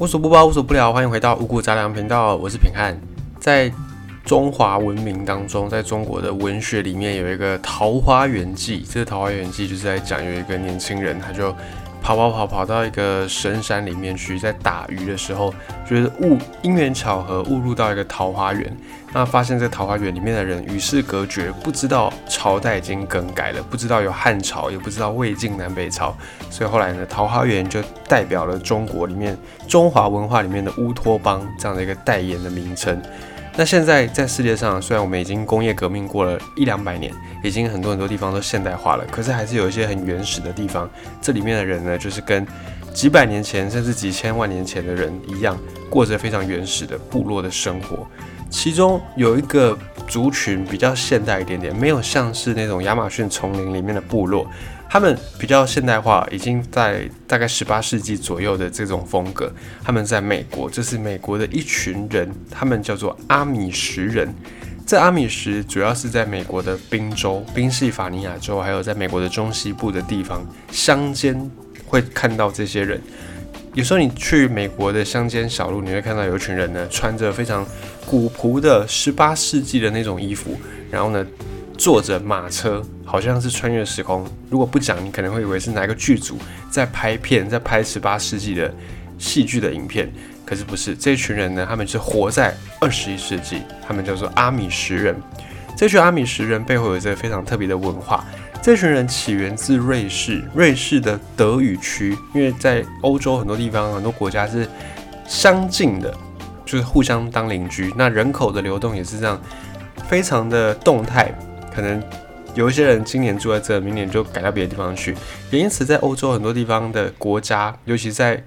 无所不包，无所不聊，欢迎回到五谷杂粮频道，我是平汉。在中华文明当中，在中国的文学里面有一个《桃花源记》，这个《桃花源记》就是在讲有一个年轻人，他就。跑跑跑跑到一个深山里面去，在打鱼的时候，觉得误因缘巧合误入到一个桃花源，那发现这桃花源里面的人与世隔绝，不知道朝代已经更改了，不知道有汉朝，也不知道魏晋南北朝，所以后来呢，桃花源就代表了中国里面中华文化里面的乌托邦这样的一个代言的名称。那现在在世界上，虽然我们已经工业革命过了一两百年，已经很多很多地方都现代化了，可是还是有一些很原始的地方。这里面的人呢，就是跟几百年前甚至几千万年前的人一样，过着非常原始的部落的生活。其中有一个族群比较现代一点点，没有像是那种亚马逊丛林里面的部落。他们比较现代化，已经在大概十八世纪左右的这种风格。他们在美国，这是美国的一群人，他们叫做阿米什人。这阿米什主要是在美国的宾州、宾夕法尼亚州，还有在美国的中西部的地方乡间会看到这些人。有时候你去美国的乡间小路，你会看到有一群人呢，穿着非常古朴的十八世纪的那种衣服，然后呢。坐着马车，好像是穿越时空。如果不讲，你可能会以为是哪个剧组在拍片，在拍十八世纪的戏剧的影片。可是不是，这群人呢，他们是活在二十一世纪，他们叫做阿米什人。这群阿米什人背后有一个非常特别的文化。这群人起源自瑞士，瑞士的德语区，因为在欧洲很多地方、很多国家是相近的，就是互相当邻居。那人口的流动也是这样，非常的动态。可能有一些人今年住在这，明年就改到别的地方去。也因此，在欧洲很多地方的国家，尤其在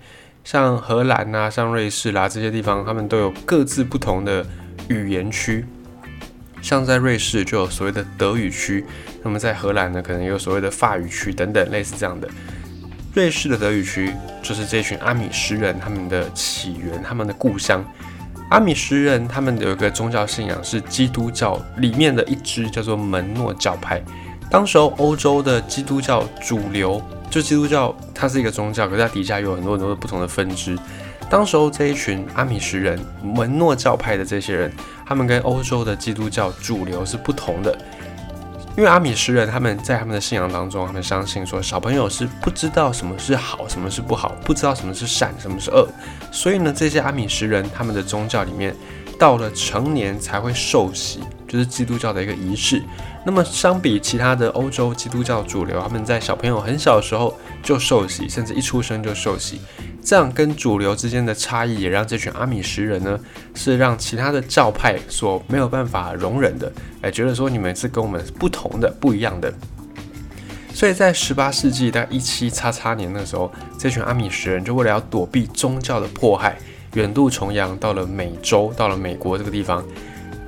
像荷兰啊、像瑞士啦这些地方，他们都有各自不同的语言区。像在瑞士就有所谓的德语区，那么在荷兰呢，可能有所谓的法语区等等类似这样的。瑞士的德语区就是这群阿米什人他们的起源，他们的故乡。阿米什人他们有一个宗教信仰是基督教里面的一支叫做门诺教派。当时候欧洲的基督教主流，就基督教它是一个宗教，可是它底下有很多很多的不同的分支。当时候这一群阿米什人门诺教派的这些人，他们跟欧洲的基督教主流是不同的。因为阿米什人他们在他们的信仰当中，他们相信说小朋友是不知道什么是好，什么是不好，不知道什么是善，什么是恶。所以呢，这些阿米什人他们的宗教里面，到了成年才会受洗，就是基督教的一个仪式。那么相比其他的欧洲基督教主流，他们在小朋友很小的时候就受洗，甚至一出生就受洗。这样跟主流之间的差异，也让这群阿米什人呢，是让其他的教派所没有办法容忍的，哎，觉得说你们是跟我们不同的、不一样的。所以在十八世纪大概一七叉叉年的时候，这群阿米什人就为了要躲避宗教的迫害，远渡重洋到了美洲，到了美国这个地方，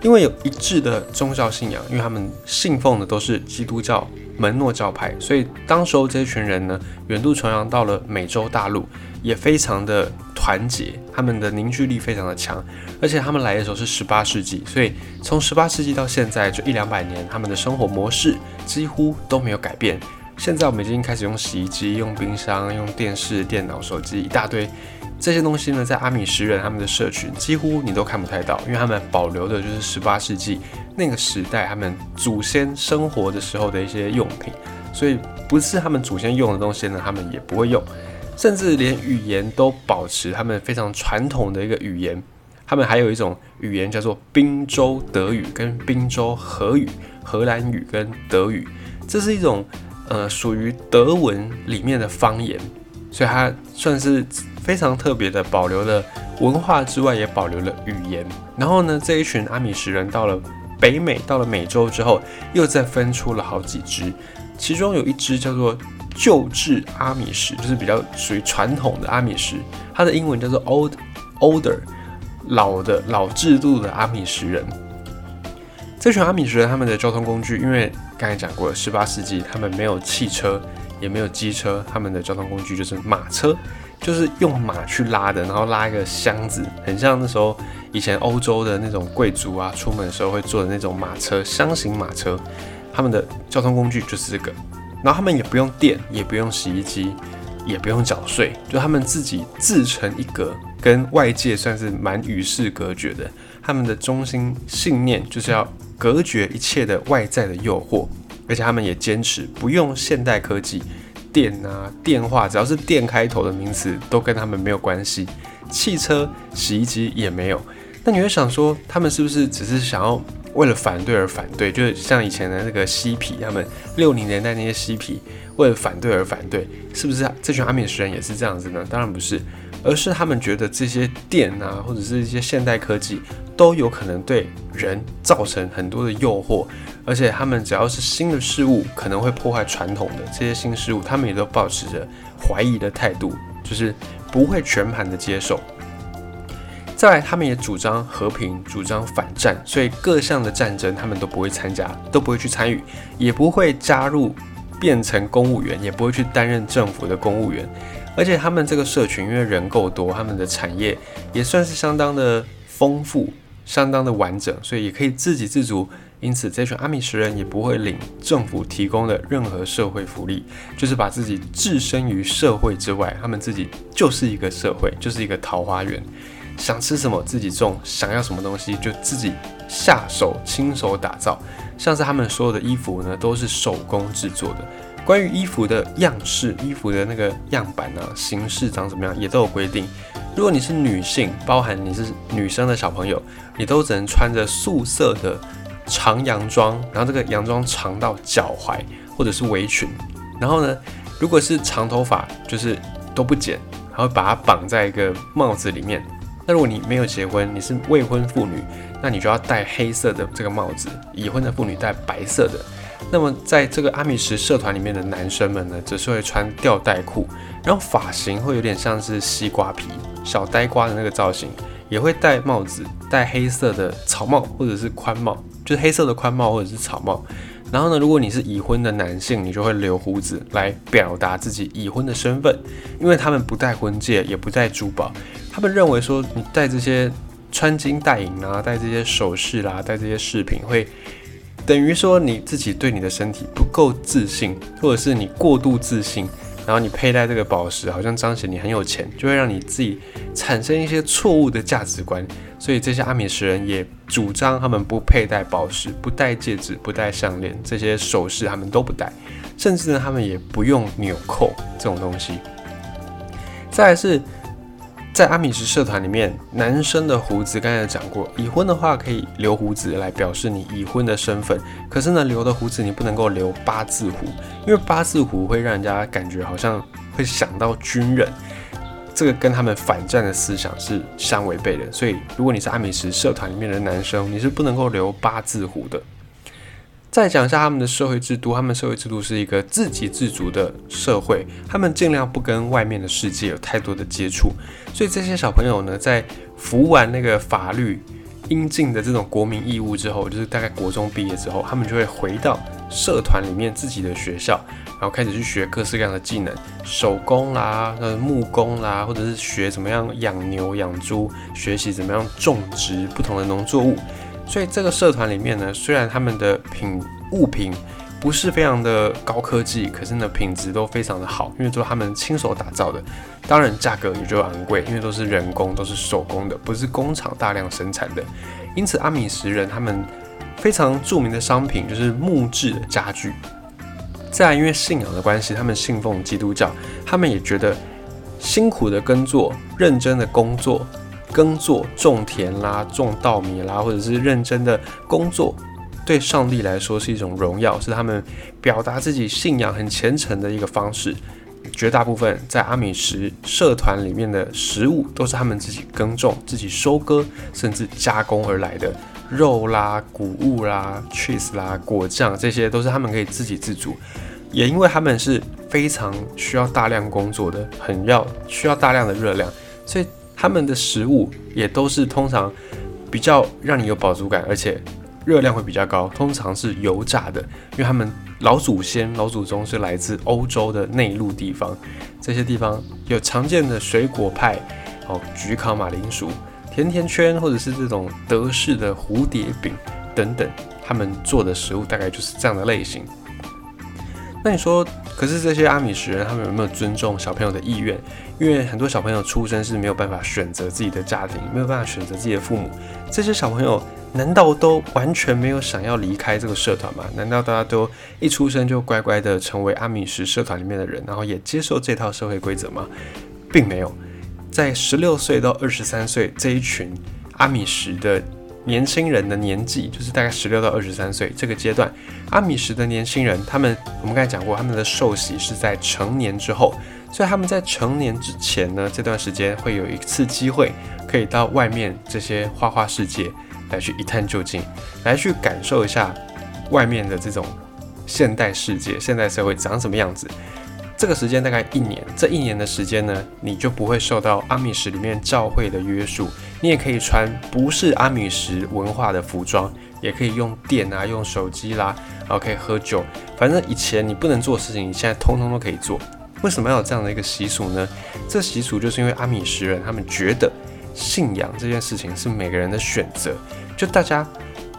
因为有一致的宗教信仰，因为他们信奉的都是基督教门诺教派，所以当时候这群人呢，远渡重洋到了美洲大陆。也非常的团结，他们的凝聚力非常的强，而且他们来的时候是十八世纪，所以从十八世纪到现在就一两百年，他们的生活模式几乎都没有改变。现在我们已经开始用洗衣机、用冰箱、用电视、电脑、手机一大堆这些东西呢，在阿米什人他们的社群几乎你都看不太到，因为他们保留的就是十八世纪那个时代他们祖先生活的时候的一些用品，所以不是他们祖先用的东西呢，他们也不会用。甚至连语言都保持他们非常传统的一个语言，他们还有一种语言叫做宾州德语跟宾州荷语、荷兰语跟德语，这是一种呃属于德文里面的方言，所以它算是非常特别的，保留了文化之外也保留了语言。然后呢，这一群阿米什人到了北美，到了美洲之后，又再分出了好几支，其中有一支叫做。旧制阿米什就是比较属于传统的阿米什，它的英文叫做 old older，老的老制度的阿米什人。这群阿米什人他们的交通工具，因为刚才讲过了，十八世纪他们没有汽车，也没有机车，他们的交通工具就是马车，就是用马去拉的，然后拉一个箱子，很像那时候以前欧洲的那种贵族啊，出门的时候会坐的那种马车，箱型马车。他们的交通工具就是这个。然后他们也不用电，也不用洗衣机，也不用缴税，就他们自己自成一格，跟外界算是蛮与世隔绝的。他们的中心信念就是要隔绝一切的外在的诱惑，而且他们也坚持不用现代科技，电啊、电话，只要是电开头的名词都跟他们没有关系。汽车、洗衣机也没有。那你会想说，他们是不是只是想要为了反对而反对？就是像以前的那个嬉皮，他们六零年代那些嬉皮为了反对而反对，是不是这群阿米什人也是这样子呢？当然不是，而是他们觉得这些电啊，或者是一些现代科技都有可能对人造成很多的诱惑，而且他们只要是新的事物，可能会破坏传统的这些新事物，他们也都保持着怀疑的态度，就是不会全盘的接受。再来，他们也主张和平，主张反战，所以各项的战争他们都不会参加，都不会去参与，也不会加入变成公务员，也不会去担任政府的公务员。而且他们这个社群因为人够多，他们的产业也算是相当的丰富，相当的完整，所以也可以自给自足。因此，这群阿米什人也不会领政府提供的任何社会福利，就是把自己置身于社会之外，他们自己就是一个社会，就是一个桃花源。想吃什么自己种，想要什么东西就自己下手亲手打造。像是他们所有的衣服呢，都是手工制作的。关于衣服的样式、衣服的那个样板啊、形式长怎么样，也都有规定。如果你是女性，包含你是女生的小朋友，你都只能穿着素色的长洋装，然后这个洋装长到脚踝，或者是围裙。然后呢，如果是长头发，就是都不剪，然后把它绑在一个帽子里面。那如果你没有结婚，你是未婚妇女，那你就要戴黑色的这个帽子；已婚的妇女戴白色的。那么在这个阿米什社团里面的男生们呢，则是会穿吊带裤，然后发型会有点像是西瓜皮、小呆瓜的那个造型，也会戴帽子，戴黑色的草帽或者是宽帽，就是黑色的宽帽或者是草帽。然后呢，如果你是已婚的男性，你就会留胡子来表达自己已婚的身份，因为他们不戴婚戒，也不戴珠宝。他们认为说，你戴这些穿金戴银啊，戴这些首饰啦，戴这些饰品，会等于说你自己对你的身体不够自信，或者是你过度自信，然后你佩戴这个宝石，好像彰显你很有钱，就会让你自己产生一些错误的价值观。所以这些阿米什人也主张他们不佩戴宝石，不戴戒指，不戴项链，这些首饰他们都不戴，甚至呢，他们也不用纽扣这种东西。再来是。在阿米什社团里面，男生的胡子刚才讲过，已婚的话可以留胡子来表示你已婚的身份。可是呢，留的胡子你不能够留八字胡，因为八字胡会让人家感觉好像会想到军人，这个跟他们反战的思想是相违背的。所以，如果你是阿米什社团里面的男生，你是不能够留八字胡的。再讲一下他们的社会制度，他们社会制度是一个自给自足的社会，他们尽量不跟外面的世界有太多的接触，所以这些小朋友呢，在服完那个法律应尽的这种国民义务之后，就是大概国中毕业之后，他们就会回到社团里面自己的学校，然后开始去学各式各样的技能，手工啦、呃木工啦，或者是学怎么样养牛养猪，学习怎么样种植不同的农作物。所以这个社团里面呢，虽然他们的品物品不是非常的高科技，可是呢品质都非常的好，因为都是他们亲手打造的。当然价格也就昂贵，因为都是人工，都是手工的，不是工厂大量生产的。因此阿米什人他们非常著名的商品就是木质的家具。再因为信仰的关系，他们信奉基督教，他们也觉得辛苦的耕作，认真的工作。耕作、种田啦，种稻米啦，或者是认真的工作，对上帝来说是一种荣耀，是他们表达自己信仰很虔诚的一个方式。绝大部分在阿米什社团里面的食物，都是他们自己耕种、自己收割，甚至加工而来的肉啦、谷物啦、cheese 啦、果酱，这些都是他们可以自给自足。也因为他们是非常需要大量工作的，很要需要大量的热量，所以。他们的食物也都是通常比较让你有饱足感，而且热量会比较高，通常是油炸的，因为他们老祖先、老祖宗是来自欧洲的内陆地方，这些地方有常见的水果派，哦，焗烤马铃薯、甜甜圈，或者是这种德式的蝴蝶饼等等，他们做的食物大概就是这样的类型。那你说，可是这些阿米什人他们有没有尊重小朋友的意愿？因为很多小朋友出生是没有办法选择自己的家庭，没有办法选择自己的父母。这些小朋友难道都完全没有想要离开这个社团吗？难道大家都一出生就乖乖的成为阿米什社团里面的人，然后也接受这套社会规则吗？并没有。在十六岁到二十三岁这一群阿米什的年轻人的年纪，就是大概十六到二十三岁这个阶段，阿米什的年轻人，他们我们刚才讲过，他们的受洗是在成年之后，所以他们在成年之前呢，这段时间会有一次机会，可以到外面这些花花世界来去一探究竟，来去感受一下外面的这种现代世界、现代社会长什么样子。这个时间大概一年，这一年的时间呢，你就不会受到阿米什里面教会的约束，你也可以穿不是阿米什文化的服装，也可以用电啊，用手机啦，然后可以喝酒，反正以前你不能做事情，你现在通通都可以做。为什么要有这样的一个习俗呢？这习俗就是因为阿米什人他们觉得信仰这件事情是每个人的选择，就大家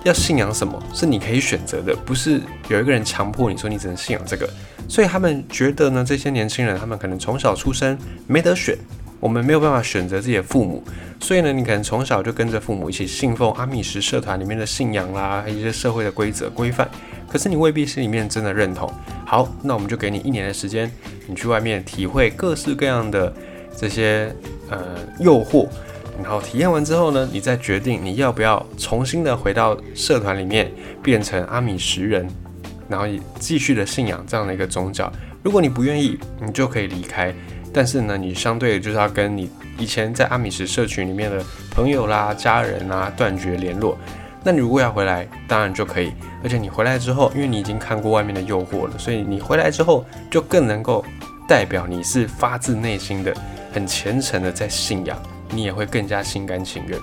要信仰什么是你可以选择的，不是有一个人强迫你说你只能信仰这个。所以他们觉得呢，这些年轻人他们可能从小出生没得选，我们没有办法选择自己的父母，所以呢，你可能从小就跟着父母一起信奉阿米什社团里面的信仰啦，还有一些社会的规则规范，可是你未必心里面真的认同。好，那我们就给你一年的时间，你去外面体会各式各样的这些呃诱惑，然后体验完之后呢，你再决定你要不要重新的回到社团里面变成阿米什人。然后继续的信仰这样的一个宗教，如果你不愿意，你就可以离开。但是呢，你相对就是要跟你以前在阿米什社群里面的朋友啦、家人啊断绝联络。那你如果要回来，当然就可以。而且你回来之后，因为你已经看过外面的诱惑了，所以你回来之后就更能够代表你是发自内心的、很虔诚的在信仰，你也会更加心甘情愿。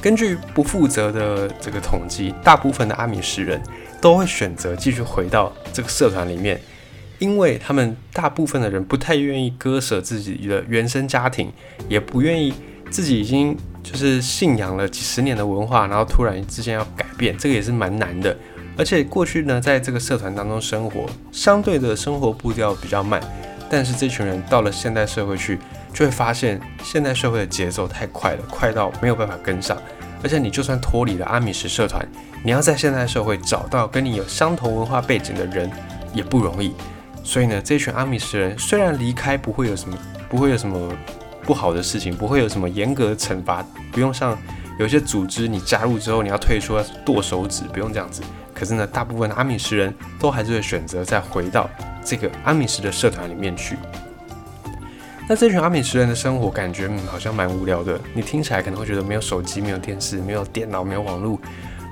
根据不负责的这个统计，大部分的阿米什人。都会选择继续回到这个社团里面，因为他们大部分的人不太愿意割舍自己的原生家庭，也不愿意自己已经就是信仰了几十年的文化，然后突然之间要改变，这个也是蛮难的。而且过去呢，在这个社团当中生活，相对的生活步调比较慢，但是这群人到了现代社会去，就会发现现代社会的节奏太快了，快到没有办法跟上。而且你就算脱离了阿米什社团，你要在现代社会找到跟你有相同文化背景的人也不容易。所以呢，这群阿米什人虽然离开不会有什么，不会有什么不好的事情，不会有什么严格的惩罚，不用像有些组织你加入之后你要退出要剁手指，不用这样子。可是呢，大部分阿米什人都还是会选择再回到这个阿米什的社团里面去。那这群阿米什人的生活感觉嗯好像蛮无聊的，你听起来可能会觉得没有手机、没有电视、没有电脑、没有网络，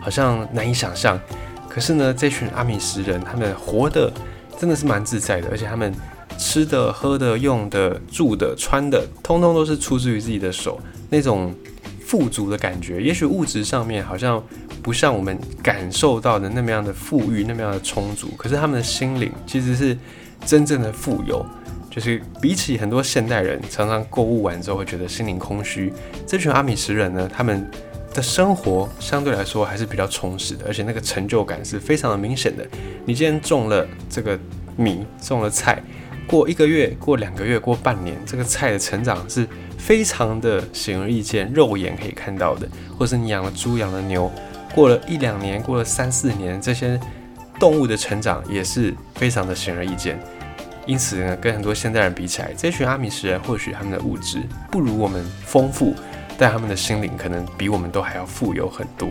好像难以想象。可是呢，这群阿米什人他们活的真的是蛮自在的，而且他们吃的、喝的、用的、住的、穿的，通通都是出自于自己的手，那种富足的感觉。也许物质上面好像不像我们感受到的那么样的富裕、那么样的充足，可是他们的心灵其实是真正的富有。就是比起很多现代人，常常购物完之后会觉得心灵空虚，这群阿米什人呢，他们的生活相对来说还是比较充实的，而且那个成就感是非常的明显的。你今天种了这个米，种了菜，过一个月、过两个月、过半年，这个菜的成长是非常的显而易见，肉眼可以看到的。或是你养了猪、养了牛，过了一两年、过了三四年，这些动物的成长也是非常的显而易见。因此呢，跟很多现代人比起来，这群阿米什人或许他们的物质不如我们丰富，但他们的心灵可能比我们都还要富有很多。